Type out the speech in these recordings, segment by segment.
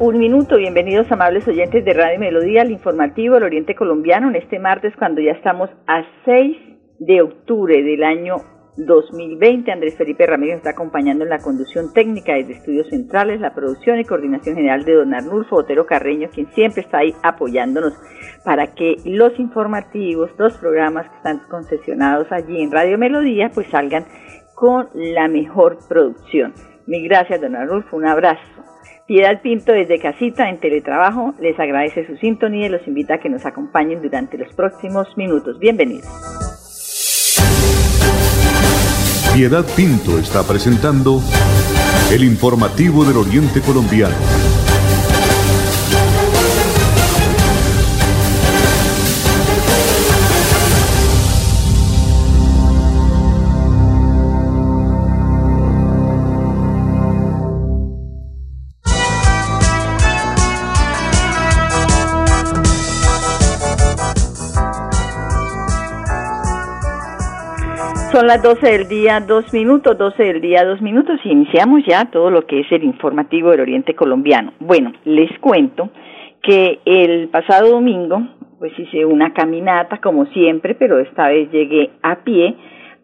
un minuto. Bienvenidos amables oyentes de Radio Melodía, al informativo del Oriente Colombiano en este martes cuando ya estamos a 6 de octubre del año 2020. Andrés Felipe Ramírez está acompañando en la conducción técnica desde Estudios Centrales, la producción y coordinación general de don Arnulfo Otero Carreño, quien siempre está ahí apoyándonos para que los informativos, los programas que están concesionados allí en Radio Melodía, pues salgan con la mejor producción. Mil gracias, don Arnulfo. Un abrazo. Piedad Pinto desde Casita en Teletrabajo les agradece su sintonía y los invita a que nos acompañen durante los próximos minutos. Bienvenidos. Piedad Pinto está presentando el informativo del Oriente Colombiano. Son las 12 del día, dos minutos, 12 del día, dos minutos, y iniciamos ya todo lo que es el informativo del Oriente Colombiano. Bueno, les cuento que el pasado domingo, pues hice una caminata, como siempre, pero esta vez llegué a pie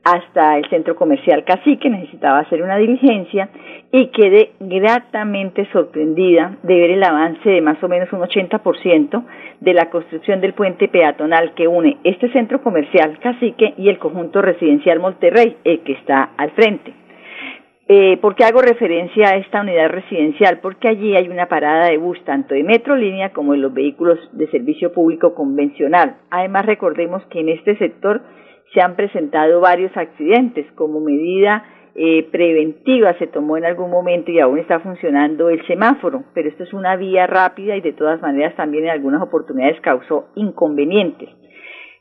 hasta el centro comercial Cacique, necesitaba hacer una diligencia y quedé gratamente sorprendida de ver el avance de más o menos un 80% de la construcción del puente peatonal que une este centro comercial Cacique y el conjunto residencial Monterrey, el que está al frente. Eh, ¿Por qué hago referencia a esta unidad residencial? Porque allí hay una parada de bus tanto de Metrolínea como de los vehículos de servicio público convencional. Además, recordemos que en este sector se han presentado varios accidentes. Como medida eh, preventiva se tomó en algún momento y aún está funcionando el semáforo, pero esto es una vía rápida y de todas maneras también en algunas oportunidades causó inconvenientes.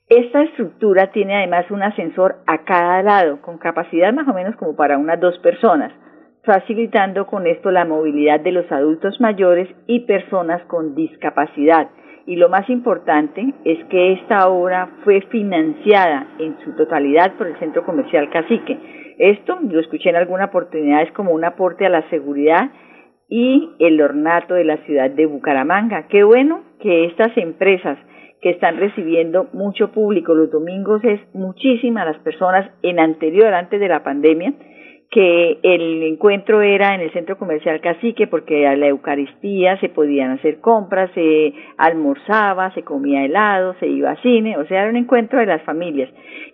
Esta estructura tiene además un ascensor a cada lado, con capacidad más o menos como para unas dos personas, facilitando con esto la movilidad de los adultos mayores y personas con discapacidad y lo más importante es que esta obra fue financiada en su totalidad por el Centro Comercial Cacique. Esto lo escuché en alguna oportunidad es como un aporte a la seguridad y el ornato de la ciudad de Bucaramanga. Qué bueno que estas empresas que están recibiendo mucho público los domingos es muchísimas las personas en anterior, antes de la pandemia, que el encuentro era en el centro comercial Cacique porque a la Eucaristía se podían hacer compras, se almorzaba, se comía helado, se iba a cine, o sea, era un encuentro de las familias.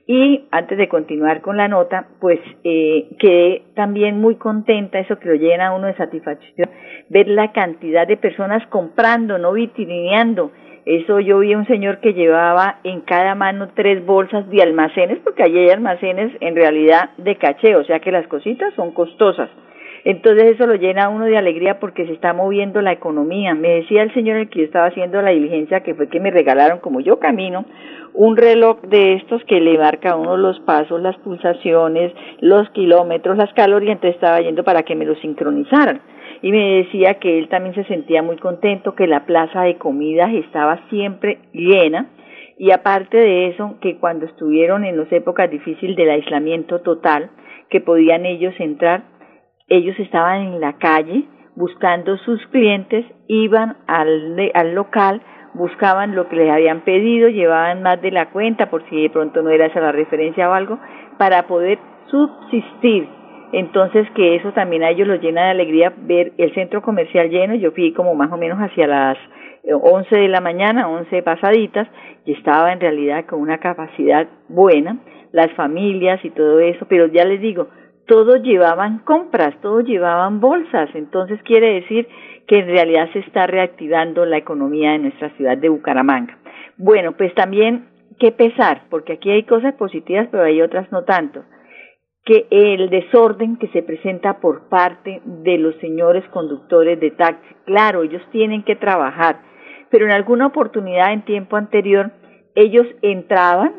Y antes de continuar con la nota, pues eh, quedé también muy contenta, eso que lo llena a uno de satisfacción, ver la cantidad de personas comprando, no vitrineando, eso yo vi a un señor que llevaba en cada mano tres bolsas de almacenes, porque allí hay almacenes en realidad de caché, o sea que las cositas son costosas. Entonces eso lo llena a uno de alegría porque se está moviendo la economía. Me decía el señor el que yo estaba haciendo la diligencia que fue que me regalaron, como yo camino, un reloj de estos que le marca a uno los pasos, las pulsaciones, los kilómetros, las calorías, entonces estaba yendo para que me lo sincronizaran y me decía que él también se sentía muy contento, que la plaza de comidas estaba siempre llena. Y aparte de eso, que cuando estuvieron en las épocas difíciles del aislamiento total, que podían ellos entrar, ellos estaban en la calle buscando sus clientes, iban al, al local, buscaban lo que les habían pedido, llevaban más de la cuenta por si de pronto no era esa la referencia o algo, para poder subsistir entonces que eso también a ellos los llena de alegría ver el centro comercial lleno, yo fui como más o menos hacia las 11 de la mañana, 11 pasaditas, y estaba en realidad con una capacidad buena, las familias y todo eso, pero ya les digo, todos llevaban compras, todos llevaban bolsas, entonces quiere decir que en realidad se está reactivando la economía de nuestra ciudad de Bucaramanga. Bueno, pues también qué pesar, porque aquí hay cosas positivas, pero hay otras no tanto que el desorden que se presenta por parte de los señores conductores de taxi, claro, ellos tienen que trabajar, pero en alguna oportunidad en tiempo anterior ellos entraban,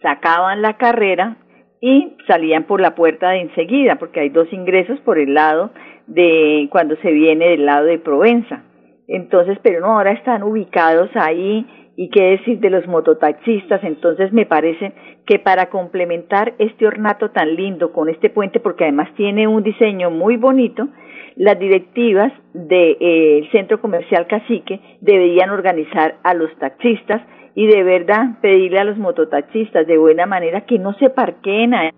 sacaban la carrera y salían por la puerta de enseguida, porque hay dos ingresos por el lado de cuando se viene del lado de Provenza. Entonces, pero no, ahora están ubicados ahí y qué decir de los mototaxistas. Entonces, me parece que para complementar este ornato tan lindo con este puente, porque además tiene un diseño muy bonito, las directivas del eh, centro comercial Cacique deberían organizar a los taxistas y de verdad pedirle a los mototaxistas de buena manera que no se parqueen ahí,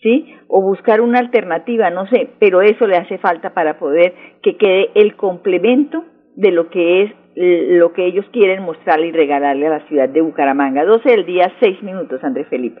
¿sí? O buscar una alternativa, no sé, pero eso le hace falta para poder que quede el complemento de lo que es lo que ellos quieren mostrarle y regalarle a la ciudad de Bucaramanga. 12 del día, 6 minutos, Andrés Felipe.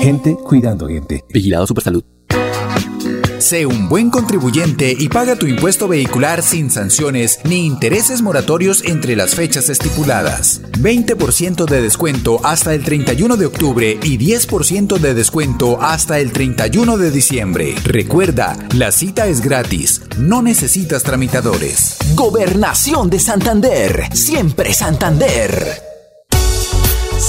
Gente cuidando gente. Vigilado Supersalud. Sé un buen contribuyente y paga tu impuesto vehicular sin sanciones ni intereses moratorios entre las fechas estipuladas. 20% de descuento hasta el 31 de octubre y 10% de descuento hasta el 31 de diciembre. Recuerda, la cita es gratis, no necesitas tramitadores. Gobernación de Santander, siempre Santander.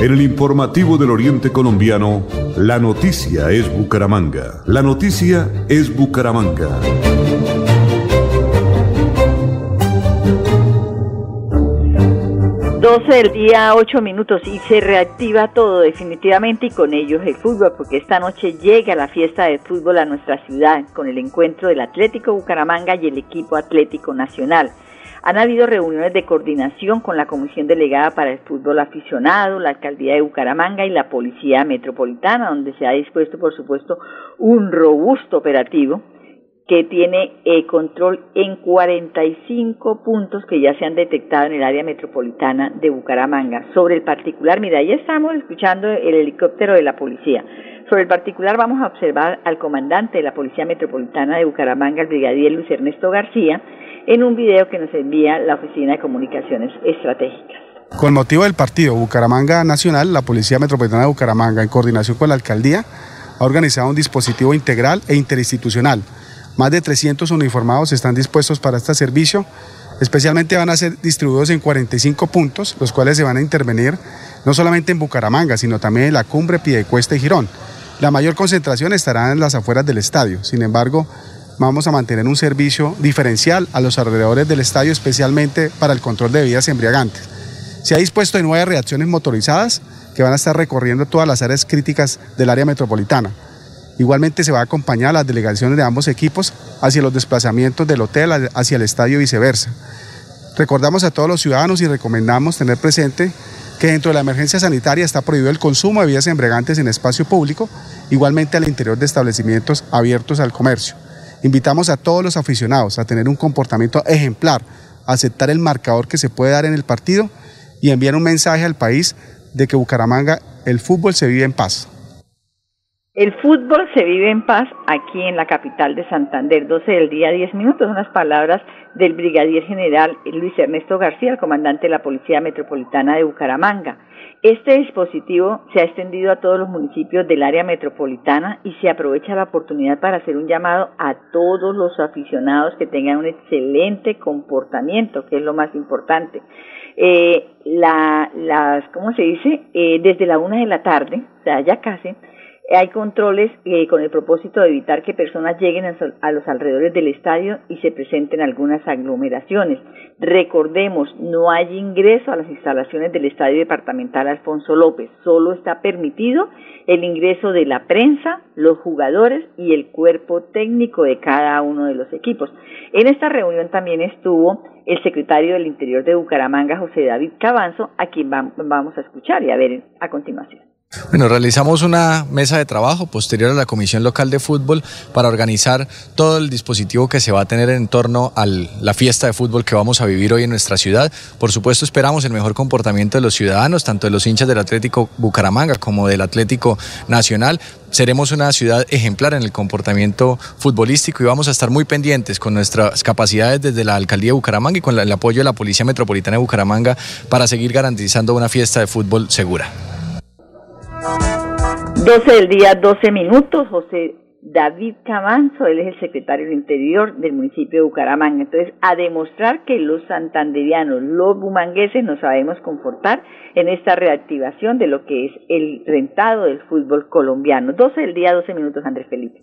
En el informativo del Oriente Colombiano, la noticia es Bucaramanga. La noticia es Bucaramanga. Del día, ocho minutos y se reactiva todo definitivamente y con ellos el fútbol, porque esta noche llega la fiesta de fútbol a nuestra ciudad con el encuentro del Atlético Bucaramanga y el equipo Atlético Nacional. Han habido reuniones de coordinación con la Comisión Delegada para el Fútbol Aficionado, la Alcaldía de Bucaramanga y la Policía Metropolitana, donde se ha dispuesto, por supuesto, un robusto operativo que tiene eh, control en 45 puntos que ya se han detectado en el área metropolitana de Bucaramanga. Sobre el particular, mira, ya estamos escuchando el helicóptero de la policía. Sobre el particular vamos a observar al comandante de la Policía Metropolitana de Bucaramanga, el brigadier Luis Ernesto García, en un video que nos envía la Oficina de Comunicaciones Estratégicas. Con motivo del partido Bucaramanga Nacional, la Policía Metropolitana de Bucaramanga, en coordinación con la Alcaldía, ha organizado un dispositivo integral e interinstitucional. Más de 300 uniformados están dispuestos para este servicio. Especialmente van a ser distribuidos en 45 puntos, los cuales se van a intervenir no solamente en Bucaramanga, sino también en la cumbre, Piedecuesta y Girón. La mayor concentración estará en las afueras del estadio. Sin embargo, vamos a mantener un servicio diferencial a los alrededores del estadio, especialmente para el control de bebidas embriagantes. Se ha dispuesto de nueve reacciones motorizadas que van a estar recorriendo todas las áreas críticas del área metropolitana. Igualmente se va a acompañar a las delegaciones de ambos equipos hacia los desplazamientos del hotel hacia el estadio y viceversa. Recordamos a todos los ciudadanos y recomendamos tener presente que dentro de la emergencia sanitaria está prohibido el consumo de bebidas embriagantes en espacio público, igualmente al interior de establecimientos abiertos al comercio. Invitamos a todos los aficionados a tener un comportamiento ejemplar, a aceptar el marcador que se puede dar en el partido y enviar un mensaje al país de que Bucaramanga el fútbol se vive en paz. El fútbol se vive en paz aquí en la capital de Santander. 12 del día, 10 minutos. Son las palabras del brigadier general Luis Ernesto García, el comandante de la Policía Metropolitana de Bucaramanga. Este dispositivo se ha extendido a todos los municipios del área metropolitana y se aprovecha la oportunidad para hacer un llamado a todos los aficionados que tengan un excelente comportamiento, que es lo más importante. Eh, la, las, ¿cómo se dice? Eh, desde la una de la tarde, o sea, ya casi, hay controles eh, con el propósito de evitar que personas lleguen a, los alrededores del estadio y se presenten algunas aglomeraciones. Recordemos, no hay ingreso a las instalaciones del Estadio Departamental Alfonso López, solo está permitido el ingreso de la prensa, los jugadores y el cuerpo técnico de cada uno de los equipos. En esta reunión también estuvo el secretario del Interior de Bucaramanga, José David Cabanzo, a quien vamos a escuchar y a ver a continuación. Bueno, realizamos una mesa de trabajo posterior a la Comisión Local de Fútbol para organizar todo el dispositivo que se va a tener en torno a la fiesta de fútbol que vamos a vivir hoy en nuestra ciudad. Por supuesto, esperamos el mejor comportamiento de los ciudadanos, tanto de los hinchas del Atlético Bucaramanga como del Atlético Nacional. Seremos una ciudad ejemplar en el comportamiento futbolístico y vamos a estar muy pendientes con nuestras capacidades desde la Alcaldía de Bucaramanga y con el apoyo de la Policía Metropolitana de Bucaramanga para seguir garantizando una fiesta de fútbol segura. 12 del día, 12 minutos. José David Camanzo, él es el secretario del Interior del municipio de Bucaramanga. Entonces, a demostrar que los santanderianos, los bumangueses, nos sabemos confortar en esta reactivación de lo que es el rentado del fútbol colombiano. 12 del día, 12 minutos, Andrés Felipe.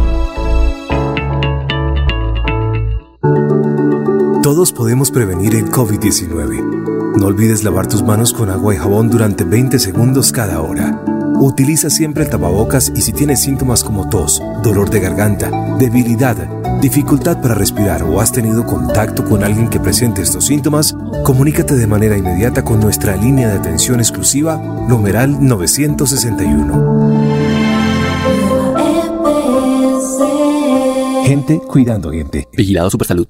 Todos podemos prevenir el COVID-19. No olvides lavar tus manos con agua y jabón durante 20 segundos cada hora. Utiliza siempre el tapabocas y si tienes síntomas como tos, dolor de garganta, debilidad, dificultad para respirar o has tenido contacto con alguien que presente estos síntomas, comunícate de manera inmediata con nuestra línea de atención exclusiva, numeral 961. Gente cuidando gente. Vigilado Supersalud.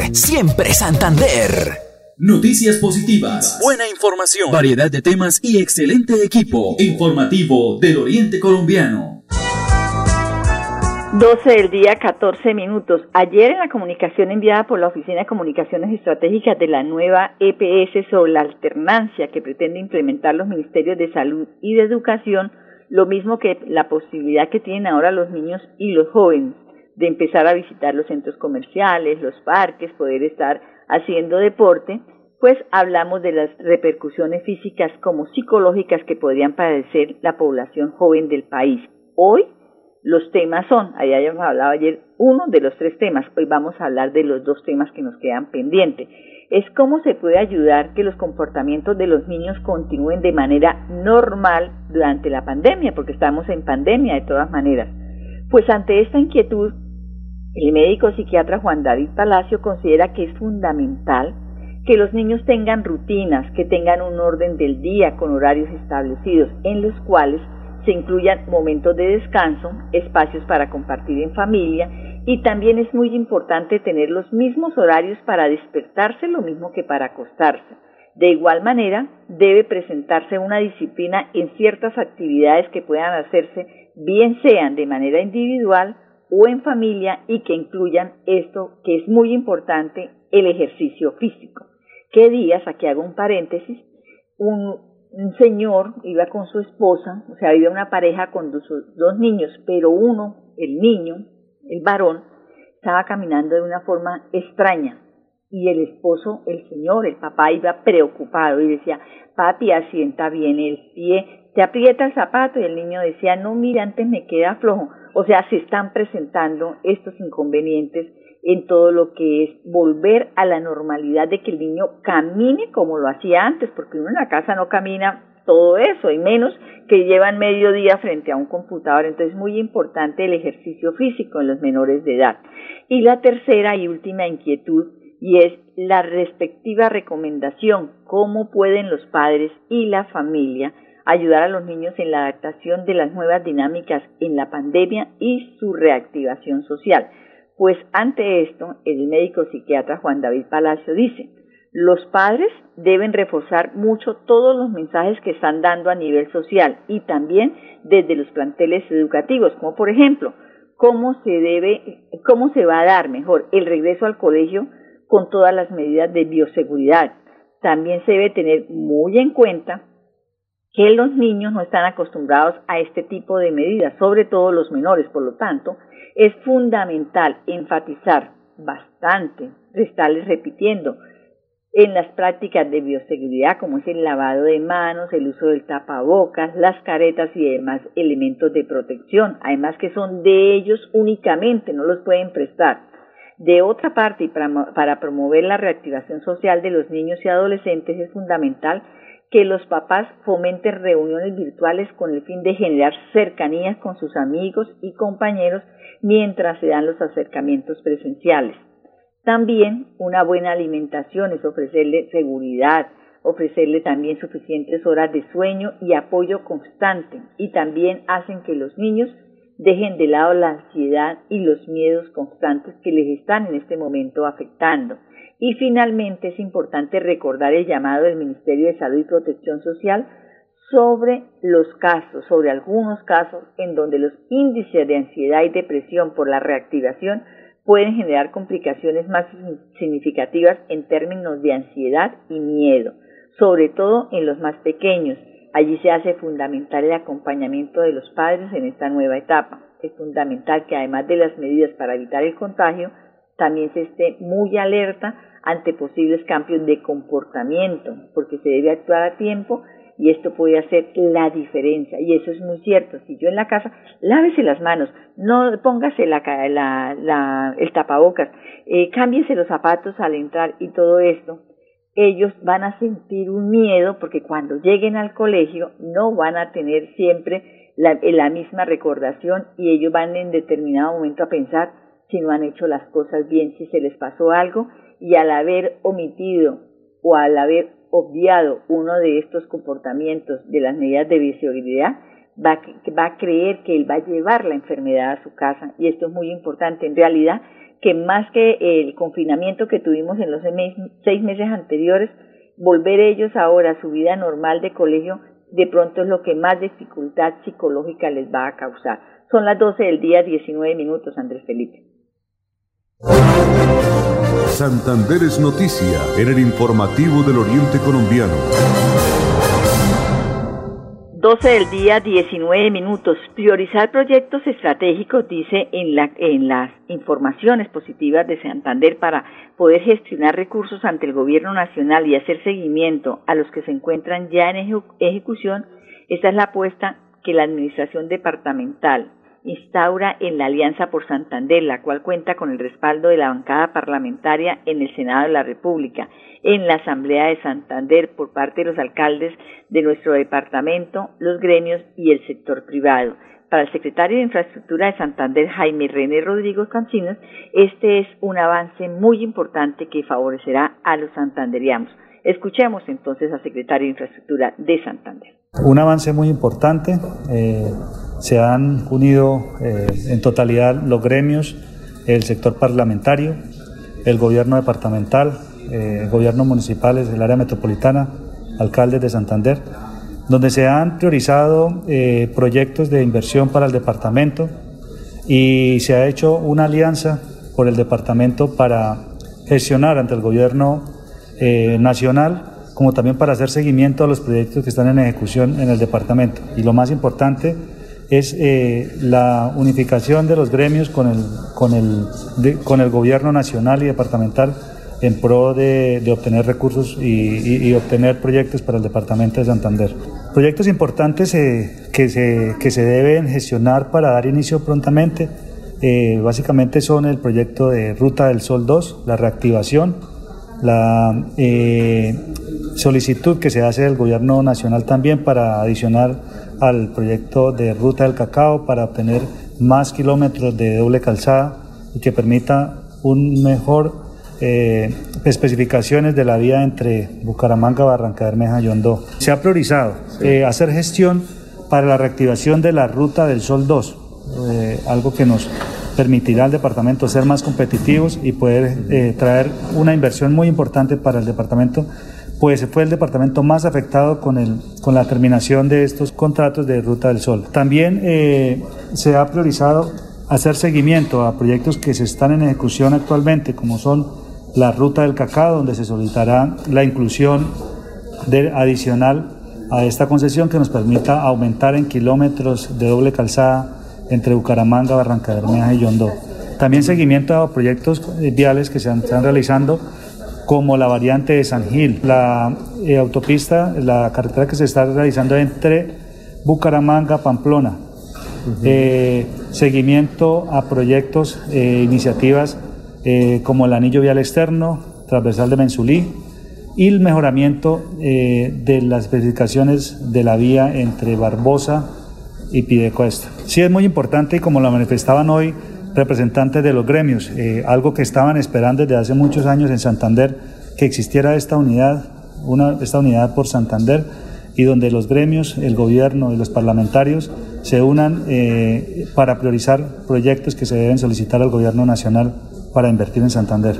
siempre Santander. Noticias positivas, buena información, variedad de temas y excelente equipo informativo del Oriente Colombiano. 12 del día, 14 minutos. Ayer en la comunicación enviada por la Oficina de Comunicaciones Estratégicas de la nueva EPS sobre la alternancia que pretende implementar los Ministerios de Salud y de Educación, lo mismo que la posibilidad que tienen ahora los niños y los jóvenes de empezar a visitar los centros comerciales, los parques, poder estar haciendo deporte, pues hablamos de las repercusiones físicas como psicológicas que podrían padecer la población joven del país. Hoy los temas son, ahí habíamos hablado ayer, uno de los tres temas, hoy vamos a hablar de los dos temas que nos quedan pendientes. Es cómo se puede ayudar que los comportamientos de los niños continúen de manera normal durante la pandemia, porque estamos en pandemia de todas maneras. Pues ante esta inquietud, el médico psiquiatra Juan David Palacio considera que es fundamental que los niños tengan rutinas, que tengan un orden del día con horarios establecidos, en los cuales se incluyan momentos de descanso, espacios para compartir en familia y también es muy importante tener los mismos horarios para despertarse lo mismo que para acostarse. De igual manera, debe presentarse una disciplina en ciertas actividades que puedan hacerse, bien sean de manera individual o en familia y que incluyan esto que es muy importante, el ejercicio físico. ¿Qué días? Aquí hago un paréntesis. Un, señor iba con su esposa, o sea, había una pareja con dos, dos niños, pero uno, el niño, el varón, estaba caminando de una forma extraña y el esposo, el señor, el papá iba preocupado y decía, papi, asienta bien el pie, te aprieta el zapato y el niño decía, no, mira, antes me queda flojo. O sea, se están presentando estos inconvenientes en todo lo que es volver a la normalidad de que el niño camine como lo hacía antes, porque uno en la casa no camina todo eso, y menos que llevan medio día frente a un computador. Entonces es muy importante el ejercicio físico en los menores de edad. Y la tercera y última inquietud, y es la respectiva recomendación, cómo pueden los padres y la familia ayudar a los niños en la adaptación de las nuevas dinámicas en la pandemia y su reactivación social. Pues ante esto, el médico psiquiatra Juan David Palacio dice, los padres deben reforzar mucho todos los mensajes que están dando a nivel social y también desde los planteles educativos, como por ejemplo, cómo se debe, cómo se va a dar mejor el regreso al colegio con todas las medidas de bioseguridad. También se debe tener muy en cuenta que los niños no están acostumbrados a este tipo de medidas, sobre todo los menores, por lo tanto, es fundamental enfatizar bastante, estarles repitiendo, en las prácticas de bioseguridad, como es el lavado de manos, el uso del tapabocas, las caretas y demás elementos de protección, además que son de ellos únicamente, no los pueden prestar. De otra parte, para promover la reactivación social de los niños y adolescentes, es fundamental que los papás fomenten reuniones virtuales con el fin de generar cercanías con sus amigos y compañeros mientras se dan los acercamientos presenciales. También una buena alimentación es ofrecerle seguridad, ofrecerle también suficientes horas de sueño y apoyo constante y también hacen que los niños dejen de lado la ansiedad y los miedos constantes que les están en este momento afectando. Y finalmente es importante recordar el llamado del Ministerio de Salud y Protección Social sobre los casos, sobre algunos casos en donde los índices de ansiedad y depresión por la reactivación pueden generar complicaciones más significativas en términos de ansiedad y miedo, sobre todo en los más pequeños. Allí se hace fundamental el acompañamiento de los padres en esta nueva etapa. Es fundamental que además de las medidas para evitar el contagio, también se esté muy alerta ante posibles cambios de comportamiento, porque se debe actuar a tiempo y esto puede hacer la diferencia. Y eso es muy cierto. Si yo en la casa, lávese las manos, no póngase la, la, el tapabocas, eh, cámbiese los zapatos al entrar y todo esto, ellos van a sentir un miedo porque cuando lleguen al colegio no van a tener siempre la, la misma recordación y ellos van en determinado momento a pensar si no han hecho las cosas bien, si se les pasó algo y al haber omitido o al haber obviado uno de estos comportamientos de las medidas de bioseguridad, va, va a creer que él va a llevar la enfermedad a su casa. Y esto es muy importante. En realidad, que más que el confinamiento que tuvimos en los seis meses anteriores, volver ellos ahora a su vida normal de colegio, de pronto es lo que más dificultad psicológica les va a causar. Son las 12 del día, 19 minutos, Andrés Felipe. Santander es noticia en el informativo del Oriente Colombiano. 12 del día, 19 minutos. Priorizar proyectos estratégicos, dice en, en las informaciones positivas de Santander para poder gestionar recursos ante el gobierno nacional y hacer seguimiento a los que se encuentran ya en ejecución. Esta es la apuesta que la administración departamental instaura en la Alianza por Santander, la cual cuenta con el respaldo de la bancada parlamentaria en el Senado de la República, en la Asamblea de Santander por parte de los alcaldes de nuestro departamento, los gremios y el sector privado. Para el secretario de Infraestructura de Santander, Jaime René Rodrigo Cancinos, este es un avance muy importante que favorecerá a los santanderianos. Escuchemos entonces al secretario de Infraestructura de Santander. Un avance muy importante. Eh, se han unido eh, en totalidad los gremios, el sector parlamentario, el gobierno departamental, eh, gobiernos municipales del área metropolitana, alcaldes de Santander, donde se han priorizado eh, proyectos de inversión para el departamento y se ha hecho una alianza por el departamento para gestionar ante el gobierno nacional como también para hacer seguimiento a los proyectos que están en ejecución en el departamento. Y lo más importante, es eh, la unificación de los gremios con el, con el, con el gobierno nacional y departamental en pro de, obtener recursos y, obtener proyectos para el departamento de Santander. Proyectos importantes eh, que, se, que se deben gestionar para dar inicio prontamente, eh, básicamente son el proyecto de Ruta del Sol 2, la reactivación, la solicitud que se hace del gobierno nacional también para adicionar al proyecto de Ruta del Cacao para obtener más kilómetros de doble calzada y que permita un mejor eh, especificaciones de la vía entre Bucaramanga, Barranca Bermeja y Hondó. Se ha priorizado eh, hacer gestión para la reactivación de la Ruta del Sol 2, eh, algo que nos permitirá al departamento ser más competitivos y poder traer una inversión muy importante para el departamento pues fue el departamento más afectado con, el, con la terminación de estos contratos de Ruta del Sol. También eh, se ha priorizado hacer seguimiento a proyectos que se están en ejecución actualmente, como son la Ruta del Cacao, donde se solicitará la inclusión de, adicional a esta concesión que nos permita aumentar en kilómetros de doble calzada entre Bucaramanga, Barranca Bermeja y Yondó. También seguimiento a proyectos viales que se están realizando como la variante de San Gil, la eh, autopista, la carretera que se está realizando entre Bucaramanga, Pamplona, eh, seguimiento a proyectos, e iniciativas como el anillo vial externo, transversal de Mensulí, y el mejoramiento de las especificaciones de la vía entre Barbosa y Pidecuesta. Sí es muy importante y como lo manifestaban hoy representantes de los gremios, eh, algo que estaban esperando desde hace muchos años en Santander, que existiera esta unidad, una, esta unidad por Santander y donde los gremios, el gobierno y los parlamentarios se unan eh, para priorizar proyectos que se deben solicitar al gobierno nacional para invertir en Santander.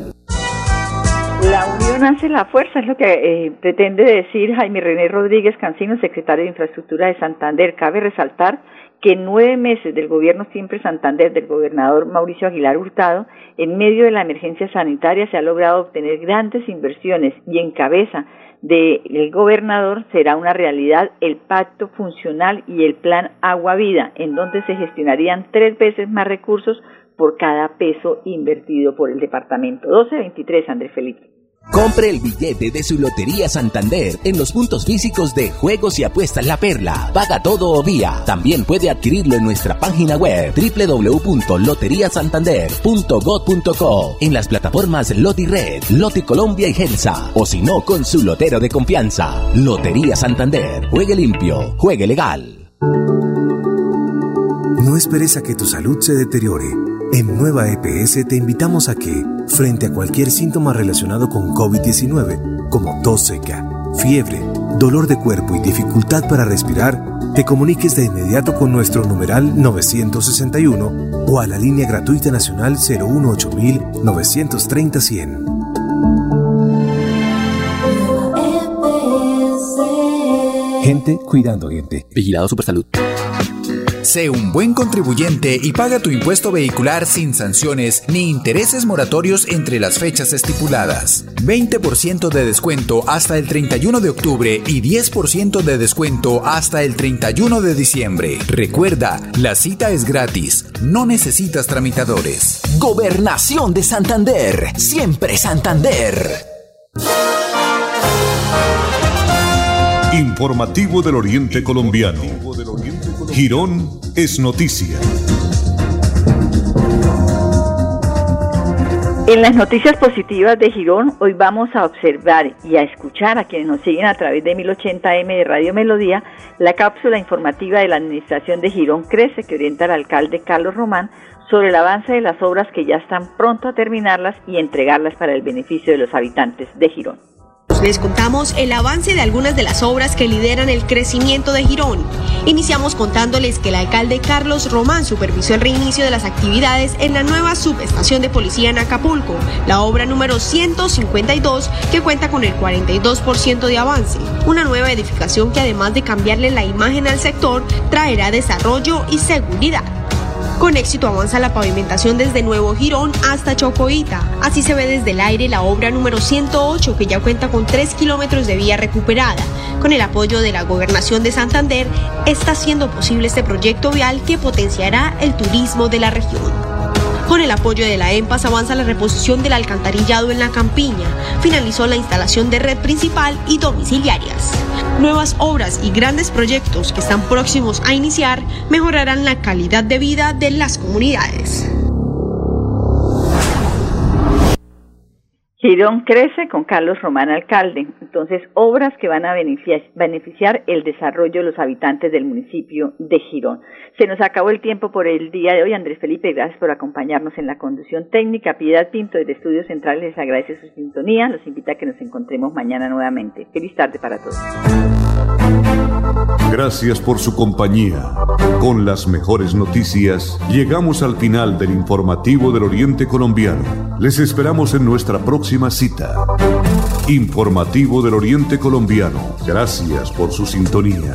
La unión hace la fuerza, es lo que eh, pretende decir Jaime René Rodríguez Cancino, secretario de Infraestructura de Santander. Cabe resaltar que en nueve meses del gobierno siempre Santander del gobernador Mauricio Aguilar Hurtado, en medio de la emergencia sanitaria se ha logrado obtener grandes inversiones y en cabeza del gobernador será una realidad el pacto funcional y el plan Agua Vida, en donde se gestionarían tres veces más recursos por cada peso invertido por el departamento. 1223, Andrés Felipe. Compre el billete de su Lotería Santander en los puntos físicos de Juegos y Apuestas La Perla. Paga todo o vía. También puede adquirirlo en nuestra página web www.loteriasantander.gov.co en las plataformas Loti Red, Loti Colombia y Gelsa. O si no, con su lotero de confianza. Lotería Santander. Juegue limpio. Juegue legal. No esperes a que tu salud se deteriore. En Nueva EPS te invitamos a que, frente a cualquier síntoma relacionado con COVID-19, como tos seca, fiebre, dolor de cuerpo y dificultad para respirar, te comuniques de inmediato con nuestro numeral 961 o a la línea gratuita nacional 018 930 100. Gente cuidando gente. Vigilado Supersalud. Sé un buen contribuyente y paga tu impuesto vehicular sin sanciones ni intereses moratorios entre las fechas estipuladas. 20% de descuento hasta el 31 de octubre y 10% de descuento hasta el 31 de diciembre. Recuerda, la cita es gratis, no necesitas tramitadores. Gobernación de Santander, siempre Santander. Informativo del Oriente Colombiano. Girón es noticia. En las noticias positivas de Girón, hoy vamos a observar y a escuchar a quienes nos siguen a través de 1080M de Radio Melodía la cápsula informativa de la Administración de Girón Crece que orienta al alcalde Carlos Román sobre el avance de las obras que ya están pronto a terminarlas y entregarlas para el beneficio de los habitantes de Girón. Les contamos el avance de algunas de las obras que lideran el crecimiento de Girón. Iniciamos contándoles que el alcalde Carlos Román supervisó el reinicio de las actividades en la nueva subestación de policía en Acapulco, la obra número 152 que cuenta con el 42% de avance. Una nueva edificación que además de cambiarle la imagen al sector, traerá desarrollo y seguridad. Con éxito avanza la pavimentación desde Nuevo Girón hasta Chocoita. Así se ve desde el aire la obra número 108 que ya cuenta con 3 kilómetros de vía recuperada. Con el apoyo de la gobernación de Santander está siendo posible este proyecto vial que potenciará el turismo de la región. Con el apoyo de la EMPAS avanza la reposición del alcantarillado en la campiña. Finalizó la instalación de red principal y domiciliarias. Nuevas obras y grandes proyectos que están próximos a iniciar mejorarán la calidad de vida de las comunidades. Girón crece con Carlos Román alcalde. Entonces, obras que van a beneficiar, el desarrollo de los habitantes del municipio de Girón. Se nos acabó el tiempo por el día de hoy. Andrés Felipe, gracias por acompañarnos en la conducción técnica. Piedad Pinto desde Estudios Centrales les agradece su sintonía. Los invita a que nos encontremos mañana nuevamente. Feliz tarde para todos. Gracias por su compañía. Con las mejores noticias, llegamos al final del informativo del Oriente Colombiano. Les esperamos en nuestra próxima cita. Informativo del Oriente Colombiano. Gracias por su sintonía.